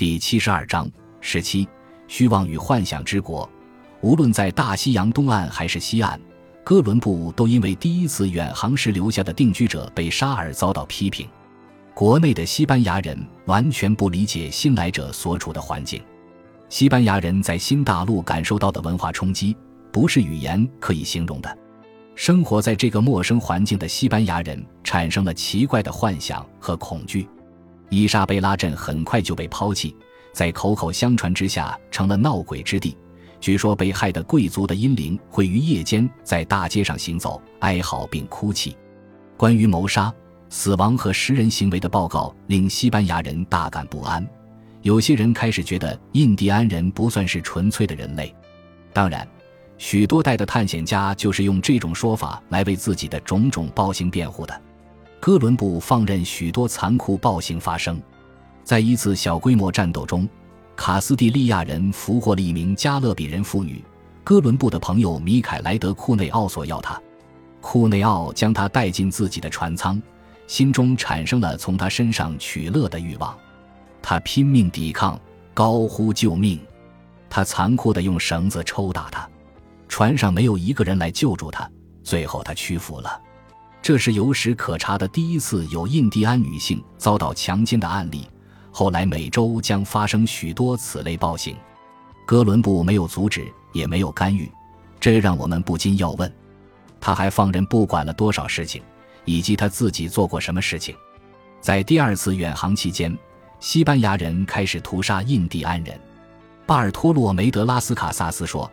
第七十二章十七虚妄与幻想之国。无论在大西洋东岸还是西岸，哥伦布都因为第一次远航时留下的定居者被杀而遭到批评。国内的西班牙人完全不理解新来者所处的环境。西班牙人在新大陆感受到的文化冲击，不是语言可以形容的。生活在这个陌生环境的西班牙人产生了奇怪的幻想和恐惧。伊莎贝拉镇很快就被抛弃，在口口相传之下成了闹鬼之地。据说被害的贵族的阴灵会于夜间在大街上行走，哀嚎并哭泣。关于谋杀、死亡和食人行为的报告令西班牙人大感不安。有些人开始觉得印第安人不算是纯粹的人类。当然，许多代的探险家就是用这种说法来为自己的种种暴行辩护的。哥伦布放任许多残酷暴行发生。在一次小规模战斗中，卡斯蒂利亚人俘获了一名加勒比人妇女。哥伦布的朋友米凯莱德·库内奥索要他，库内奥将他带进自己的船舱，心中产生了从他身上取乐的欲望。他拼命抵抗，高呼救命。他残酷地用绳子抽打他，船上没有一个人来救助他。最后，他屈服了。这是有史可查的第一次有印第安女性遭到强奸的案例。后来，每周将发生许多此类暴行。哥伦布没有阻止，也没有干预，这让我们不禁要问：他还放任不管了多少事情，以及他自己做过什么事情？在第二次远航期间，西班牙人开始屠杀印第安人。巴尔托洛梅德拉斯卡萨斯说。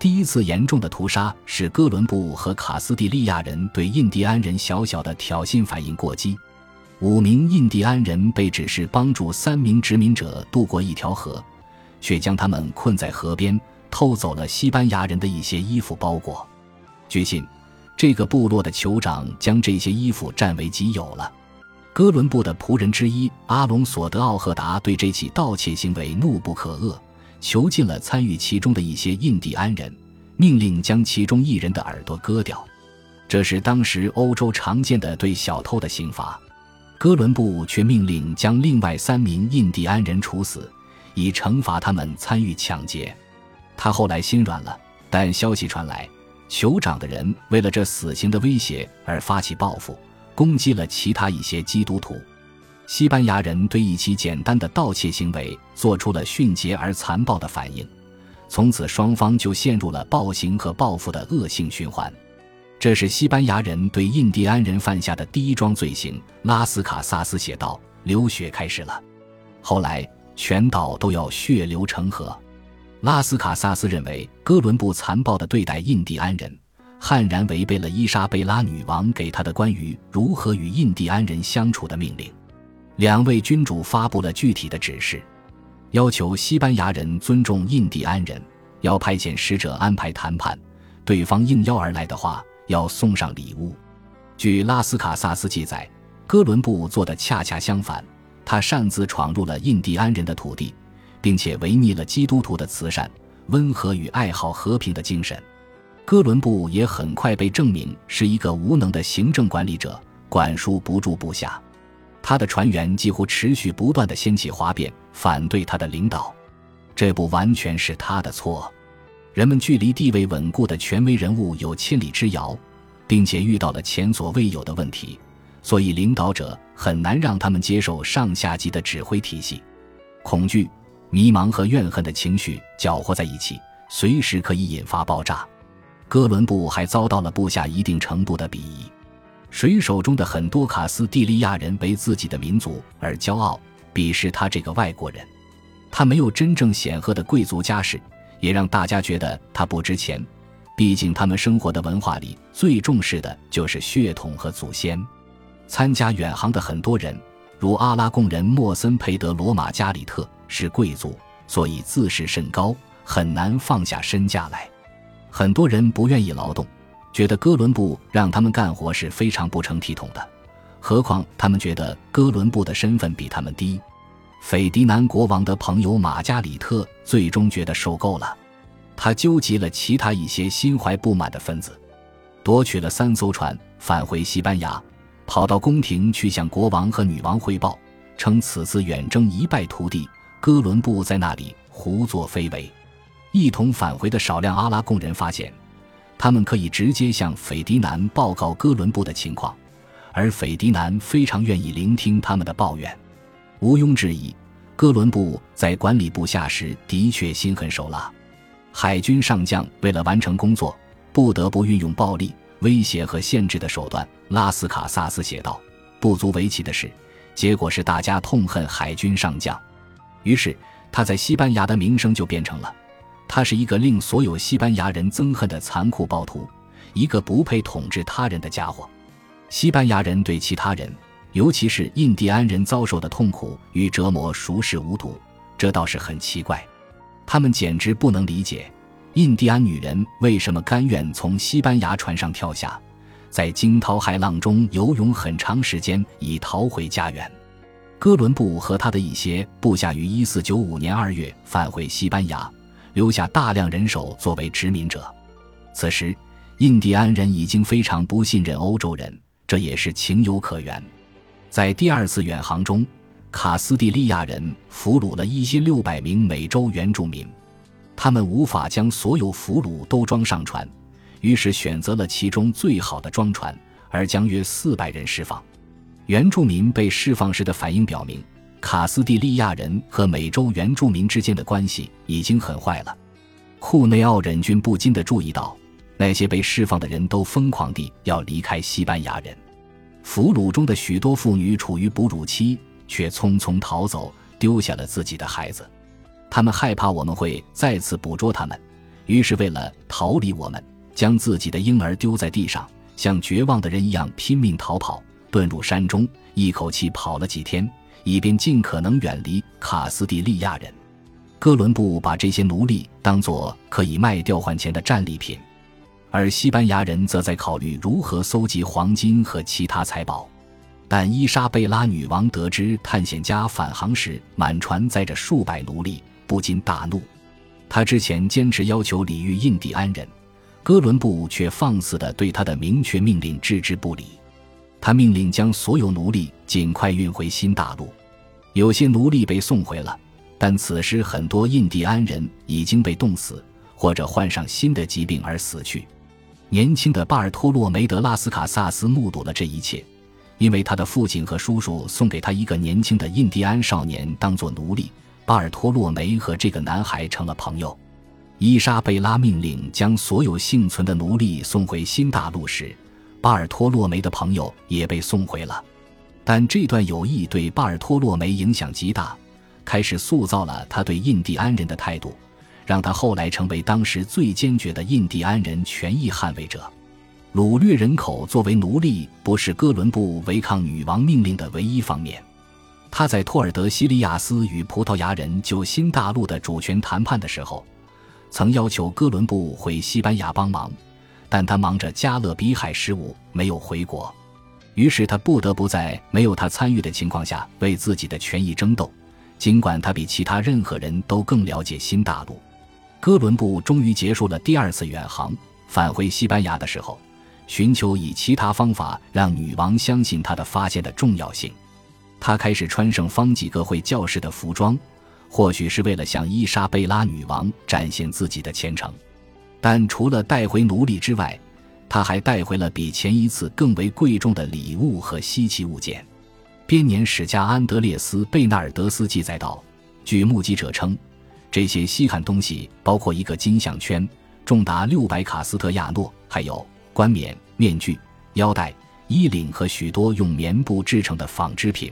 第一次严重的屠杀是哥伦布和卡斯蒂利亚人对印第安人小小的挑衅反应过激。五名印第安人被指示帮助三名殖民者渡过一条河，却将他们困在河边，偷走了西班牙人的一些衣服包裹。据信，这个部落的酋长将这些衣服占为己有了。哥伦布的仆人之一阿隆索德奥赫达对这起盗窃行为怒不可遏。囚禁了参与其中的一些印第安人，命令将其中一人的耳朵割掉。这是当时欧洲常见的对小偷的刑罚。哥伦布却命令将另外三名印第安人处死，以惩罚他们参与抢劫。他后来心软了，但消息传来，酋长的人为了这死刑的威胁而发起报复，攻击了其他一些基督徒。西班牙人对一起简单的盗窃行为做出了迅捷而残暴的反应，从此双方就陷入了暴行和报复的恶性循环。这是西班牙人对印第安人犯下的第一桩罪行。拉斯卡萨斯写道：“流血开始了，后来全岛都要血流成河。”拉斯卡萨斯认为哥伦布残暴地对待印第安人，悍然违背了伊莎贝拉女王给他的关于如何与印第安人相处的命令。两位君主发布了具体的指示，要求西班牙人尊重印第安人，要派遣使者安排谈判，对方应邀而来的话，要送上礼物。据拉斯卡萨斯记载，哥伦布做的恰恰相反，他擅自闯入了印第安人的土地，并且违逆了基督徒的慈善、温和与爱好和平的精神。哥伦布也很快被证明是一个无能的行政管理者，管束不住部下。他的船员几乎持续不断的掀起哗变，反对他的领导。这不完全是他的错。人们距离地位稳固的权威人物有千里之遥，并且遇到了前所未有的问题，所以领导者很难让他们接受上下级的指挥体系。恐惧、迷茫和怨恨的情绪搅和在一起，随时可以引发爆炸。哥伦布还遭到了部下一定程度的鄙夷。水手中的很多卡斯蒂利亚人为自己的民族而骄傲，鄙视他这个外国人。他没有真正显赫的贵族家世，也让大家觉得他不值钱。毕竟他们生活的文化里最重视的就是血统和祖先。参加远航的很多人，如阿拉贡人莫森佩德罗马加里特是贵族，所以自视甚高，很难放下身价来。很多人不愿意劳动。觉得哥伦布让他们干活是非常不成体统的，何况他们觉得哥伦布的身份比他们低。斐迪南国王的朋友马加里特最终觉得受够了，他纠集了其他一些心怀不满的分子，夺取了三艘船，返回西班牙，跑到宫廷去向国王和女王汇报，称此次远征一败涂地，哥伦布在那里胡作非为。一同返回的少量阿拉贡人发现，他们可以直接向斐迪南报告哥伦布的情况，而斐迪南非常愿意聆听他们的抱怨。毋庸置疑，哥伦布在管理部下时的确心狠手辣。海军上将为了完成工作，不得不运用暴力、威胁和限制的手段。拉斯卡萨斯写道：“不足为奇的是，结果是大家痛恨海军上将。于是他在西班牙的名声就变成了，他是一个令所有西班牙人憎恨的残酷暴徒，一个不配统治他人的家伙。西班牙人对其他人，尤其是印第安人遭受的痛苦与折磨熟视无睹，这倒是很奇怪。”他们简直不能理解，印第安女人为什么甘愿从西班牙船上跳下，在惊涛骇浪中游泳很长时间以逃回家园。哥伦布和他的一些部下于1495年2月返回西班牙，留下大量人手作为殖民者。此时，印第安人已经非常不信任欧洲人，这也是情有可原。在第二次远航中。卡斯蒂利亚人俘虏了一千六百名美洲原住民，他们无法将所有俘虏都装上船，于是选择了其中最好的装船，而将约四百人释放。原住民被释放时的反应表明，卡斯蒂利亚人和美洲原住民之间的关系已经很坏了。库内奥忍俊不禁地注意到，那些被释放的人都疯狂地要离开西班牙人，俘虏中的许多妇女处于哺乳期。却匆匆逃走，丢下了自己的孩子。他们害怕我们会再次捕捉他们，于是为了逃离我们，将自己的婴儿丢在地上，像绝望的人一样拼命逃跑，遁入山中，一口气跑了几天，以便尽可能远离卡斯蒂利亚人。哥伦布把这些奴隶当作可以卖掉换钱的战利品，而西班牙人则在考虑如何搜集黄金和其他财宝。但伊莎贝拉女王得知探险家返航时满船载着数百奴隶，不禁大怒。他之前坚持要求礼遇印第安人，哥伦布却放肆地对他的明确命令置之不理。他命令将所有奴隶尽快运回新大陆。有些奴隶被送回了，但此时很多印第安人已经被冻死，或者患上新的疾病而死去。年轻的巴尔托洛梅德拉斯卡萨斯目睹了这一切。因为他的父亲和叔叔送给他一个年轻的印第安少年当做奴隶，巴尔托洛梅和这个男孩成了朋友。伊莎贝拉命令将所有幸存的奴隶送回新大陆时，巴尔托洛梅的朋友也被送回了。但这段友谊对巴尔托洛梅影响极大，开始塑造了他对印第安人的态度，让他后来成为当时最坚决的印第安人权益捍卫者。掳掠人口作为奴隶不是哥伦布违抗女王命令的唯一方面。他在托尔德西利亚斯与葡萄牙人就新大陆的主权谈判的时候，曾要求哥伦布回西班牙帮忙，但他忙着加勒比海事务，没有回国。于是他不得不在没有他参与的情况下为自己的权益争斗，尽管他比其他任何人都更了解新大陆。哥伦布终于结束了第二次远航，返回西班牙的时候。寻求以其他方法让女王相信他的发现的重要性。他开始穿上方几个会教士的服装，或许是为了向伊莎贝拉女王展现自己的虔诚。但除了带回奴隶之外，他还带回了比前一次更为贵重的礼物和稀奇物件。编年史家安德烈斯·贝纳尔德斯记载道：“据目击者称，这些稀罕东西包括一个金项圈，重达六百卡斯特亚诺，还有。”冠冕、面具、腰带、衣领和许多用棉布制成的纺织品，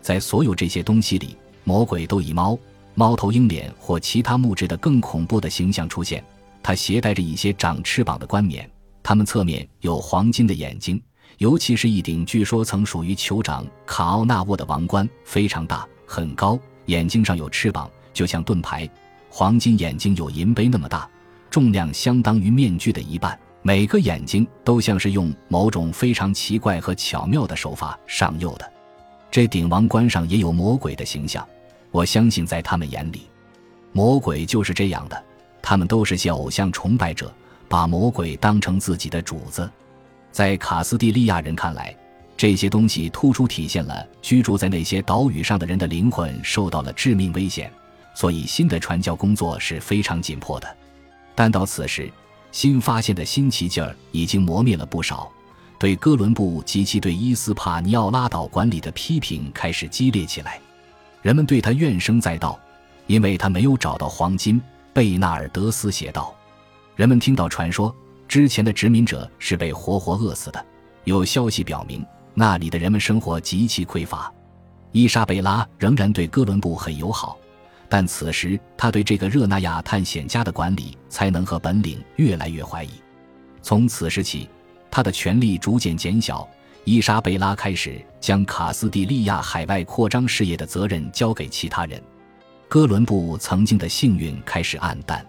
在所有这些东西里，魔鬼都以猫、猫头鹰脸或其他木质的更恐怖的形象出现。他携带着一些长翅膀的冠冕，它们侧面有黄金的眼睛，尤其是一顶据说曾属于酋长卡奥纳沃的王冠，非常大、很高，眼睛上有翅膀，就像盾牌。黄金眼睛有银杯那么大，重量相当于面具的一半。每个眼睛都像是用某种非常奇怪和巧妙的手法上釉的。这顶王冠上也有魔鬼的形象。我相信，在他们眼里，魔鬼就是这样的。他们都是些偶像崇拜者，把魔鬼当成自己的主子。在卡斯蒂利亚人看来，这些东西突出体现了居住在那些岛屿上的人的灵魂受到了致命危险，所以新的传教工作是非常紧迫的。但到此时，新发现的新奇劲儿已经磨灭了不少，对哥伦布及其对伊斯帕尼奥拉岛管理的批评开始激烈起来。人们对他怨声载道，因为他没有找到黄金。贝纳尔德斯写道：“人们听到传说，之前的殖民者是被活活饿死的。有消息表明。”那里的人们生活极其匮乏，伊莎贝拉仍然对哥伦布很友好，但此时他对这个热那亚探险家的管理才能和本领越来越怀疑。从此时起，他的权力逐渐减小，伊莎贝拉开始将卡斯蒂利亚海外扩张事业的责任交给其他人，哥伦布曾经的幸运开始暗淡。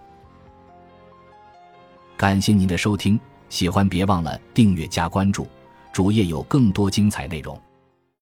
感谢您的收听，喜欢别忘了订阅加关注。主页有更多精彩内容。